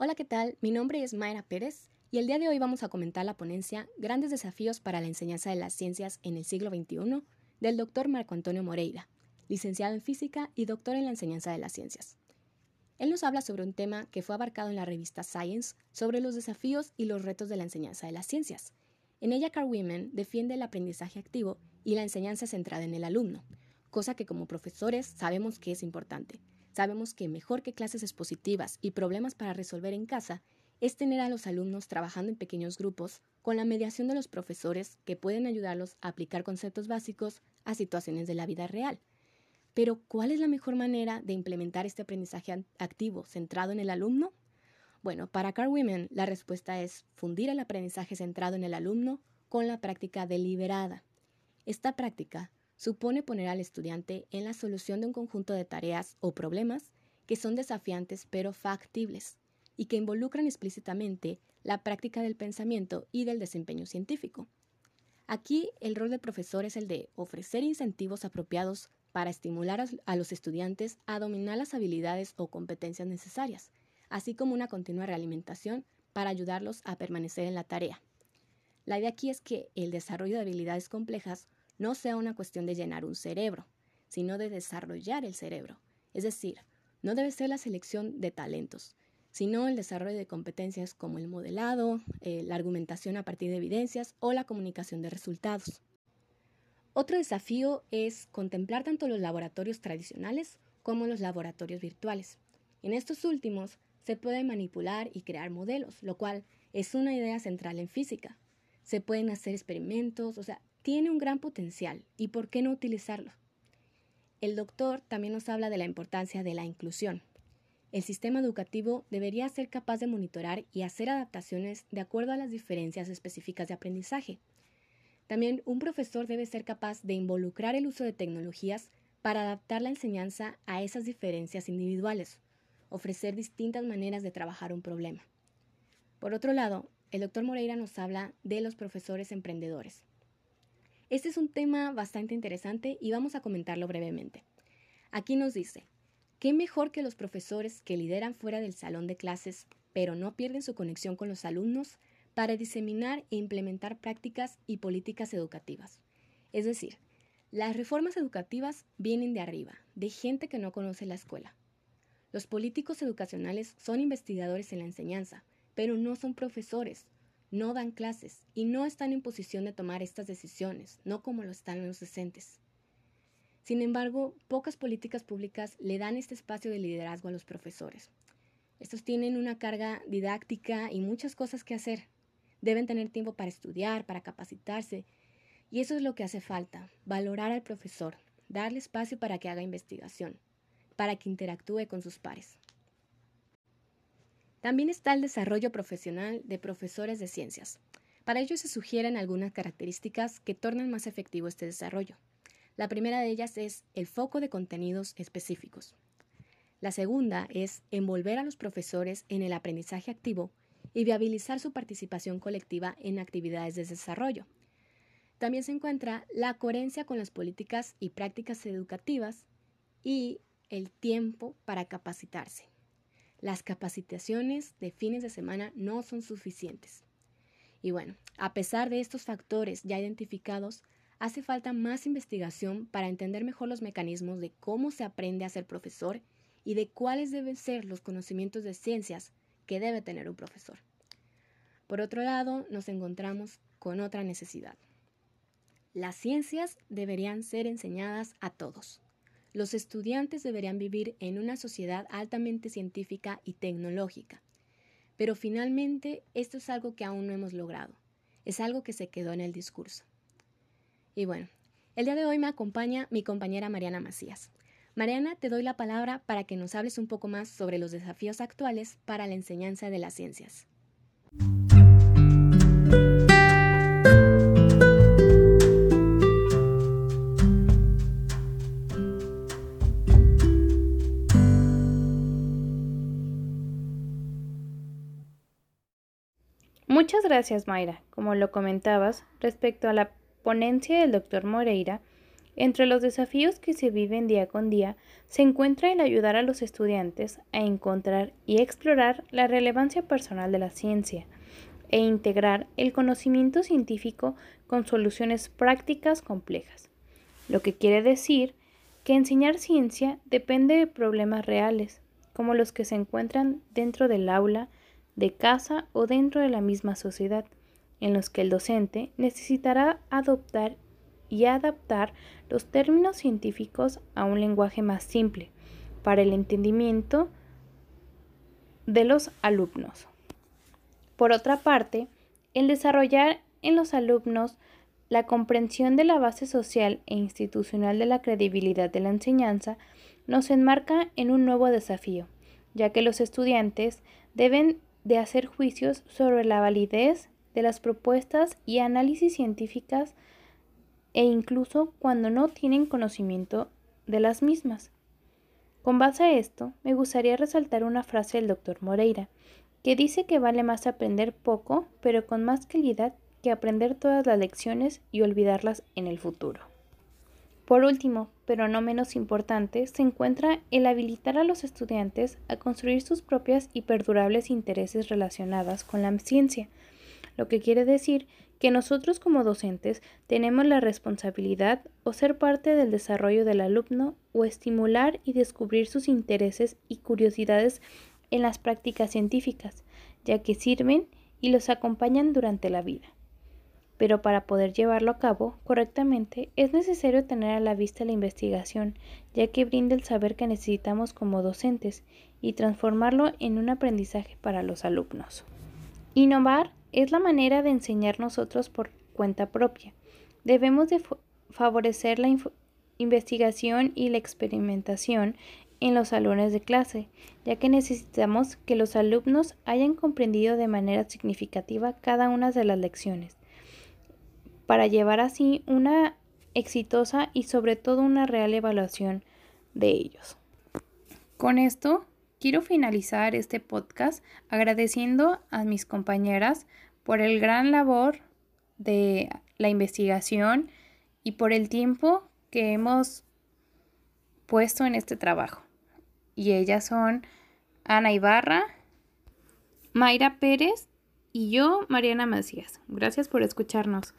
Hola, ¿qué tal? Mi nombre es Mayra Pérez y el día de hoy vamos a comentar la ponencia Grandes desafíos para la enseñanza de las ciencias en el siglo XXI del doctor Marco Antonio Moreira, licenciado en física y doctor en la enseñanza de las ciencias. Él nos habla sobre un tema que fue abarcado en la revista Science sobre los desafíos y los retos de la enseñanza de las ciencias. En ella, Carl Women defiende el aprendizaje activo y la enseñanza centrada en el alumno, cosa que como profesores sabemos que es importante Sabemos que mejor que clases expositivas y problemas para resolver en casa es tener a los alumnos trabajando en pequeños grupos con la mediación de los profesores que pueden ayudarlos a aplicar conceptos básicos a situaciones de la vida real. Pero, ¿cuál es la mejor manera de implementar este aprendizaje activo centrado en el alumno? Bueno, para Carl Women la respuesta es fundir el aprendizaje centrado en el alumno con la práctica deliberada. Esta práctica supone poner al estudiante en la solución de un conjunto de tareas o problemas que son desafiantes pero factibles y que involucran explícitamente la práctica del pensamiento y del desempeño científico. Aquí el rol del profesor es el de ofrecer incentivos apropiados para estimular a los estudiantes a dominar las habilidades o competencias necesarias, así como una continua realimentación para ayudarlos a permanecer en la tarea. La idea aquí es que el desarrollo de habilidades complejas no sea una cuestión de llenar un cerebro, sino de desarrollar el cerebro. Es decir, no debe ser la selección de talentos, sino el desarrollo de competencias como el modelado, eh, la argumentación a partir de evidencias o la comunicación de resultados. Otro desafío es contemplar tanto los laboratorios tradicionales como los laboratorios virtuales. En estos últimos se puede manipular y crear modelos, lo cual es una idea central en física. Se pueden hacer experimentos, o sea, tiene un gran potencial y por qué no utilizarlo. El doctor también nos habla de la importancia de la inclusión. El sistema educativo debería ser capaz de monitorar y hacer adaptaciones de acuerdo a las diferencias específicas de aprendizaje. También un profesor debe ser capaz de involucrar el uso de tecnologías para adaptar la enseñanza a esas diferencias individuales, ofrecer distintas maneras de trabajar un problema. Por otro lado, el doctor Moreira nos habla de los profesores emprendedores. Este es un tema bastante interesante y vamos a comentarlo brevemente. Aquí nos dice, ¿qué mejor que los profesores que lideran fuera del salón de clases, pero no pierden su conexión con los alumnos, para diseminar e implementar prácticas y políticas educativas? Es decir, las reformas educativas vienen de arriba, de gente que no conoce la escuela. Los políticos educacionales son investigadores en la enseñanza, pero no son profesores, no dan clases y no están en posición de tomar estas decisiones, no como lo están los docentes. Sin embargo, pocas políticas públicas le dan este espacio de liderazgo a los profesores. Estos tienen una carga didáctica y muchas cosas que hacer. Deben tener tiempo para estudiar, para capacitarse, y eso es lo que hace falta, valorar al profesor, darle espacio para que haga investigación, para que interactúe con sus pares. También está el desarrollo profesional de profesores de ciencias. Para ello se sugieren algunas características que tornan más efectivo este desarrollo. La primera de ellas es el foco de contenidos específicos. La segunda es envolver a los profesores en el aprendizaje activo y viabilizar su participación colectiva en actividades de desarrollo. También se encuentra la coherencia con las políticas y prácticas educativas y el tiempo para capacitarse. Las capacitaciones de fines de semana no son suficientes. Y bueno, a pesar de estos factores ya identificados, hace falta más investigación para entender mejor los mecanismos de cómo se aprende a ser profesor y de cuáles deben ser los conocimientos de ciencias que debe tener un profesor. Por otro lado, nos encontramos con otra necesidad. Las ciencias deberían ser enseñadas a todos. Los estudiantes deberían vivir en una sociedad altamente científica y tecnológica. Pero finalmente esto es algo que aún no hemos logrado. Es algo que se quedó en el discurso. Y bueno, el día de hoy me acompaña mi compañera Mariana Macías. Mariana, te doy la palabra para que nos hables un poco más sobre los desafíos actuales para la enseñanza de las ciencias. Muchas gracias, Mayra. Como lo comentabas, respecto a la ponencia del doctor Moreira, Entre los desafíos que se viven día con día se encuentra el ayudar a los estudiantes a encontrar y explorar la relevancia personal de la ciencia e integrar el conocimiento científico con soluciones prácticas complejas, lo que quiere decir que enseñar ciencia depende de problemas reales, como los que se encuentran dentro del aula, de casa o dentro de la misma sociedad, en los que el docente necesitará adoptar y adaptar los términos científicos a un lenguaje más simple para el entendimiento de los alumnos. Por otra parte, el desarrollar en los alumnos la comprensión de la base social e institucional de la credibilidad de la enseñanza nos enmarca en un nuevo desafío, ya que los estudiantes deben de hacer juicios sobre la validez de las propuestas y análisis científicas e incluso cuando no tienen conocimiento de las mismas. Con base a esto, me gustaría resaltar una frase del doctor Moreira, que dice que vale más aprender poco, pero con más calidad, que aprender todas las lecciones y olvidarlas en el futuro. Por último, pero no menos importante, se encuentra el habilitar a los estudiantes a construir sus propias y perdurables intereses relacionadas con la ciencia, lo que quiere decir que nosotros como docentes tenemos la responsabilidad o ser parte del desarrollo del alumno o estimular y descubrir sus intereses y curiosidades en las prácticas científicas, ya que sirven y los acompañan durante la vida pero para poder llevarlo a cabo correctamente es necesario tener a la vista la investigación, ya que brinda el saber que necesitamos como docentes y transformarlo en un aprendizaje para los alumnos. Innovar es la manera de enseñar nosotros por cuenta propia. Debemos de favorecer la investigación y la experimentación en los salones de clase, ya que necesitamos que los alumnos hayan comprendido de manera significativa cada una de las lecciones para llevar así una exitosa y sobre todo una real evaluación de ellos. Con esto quiero finalizar este podcast agradeciendo a mis compañeras por el gran labor de la investigación y por el tiempo que hemos puesto en este trabajo. Y ellas son Ana Ibarra, Mayra Pérez y yo, Mariana Macías. Gracias por escucharnos.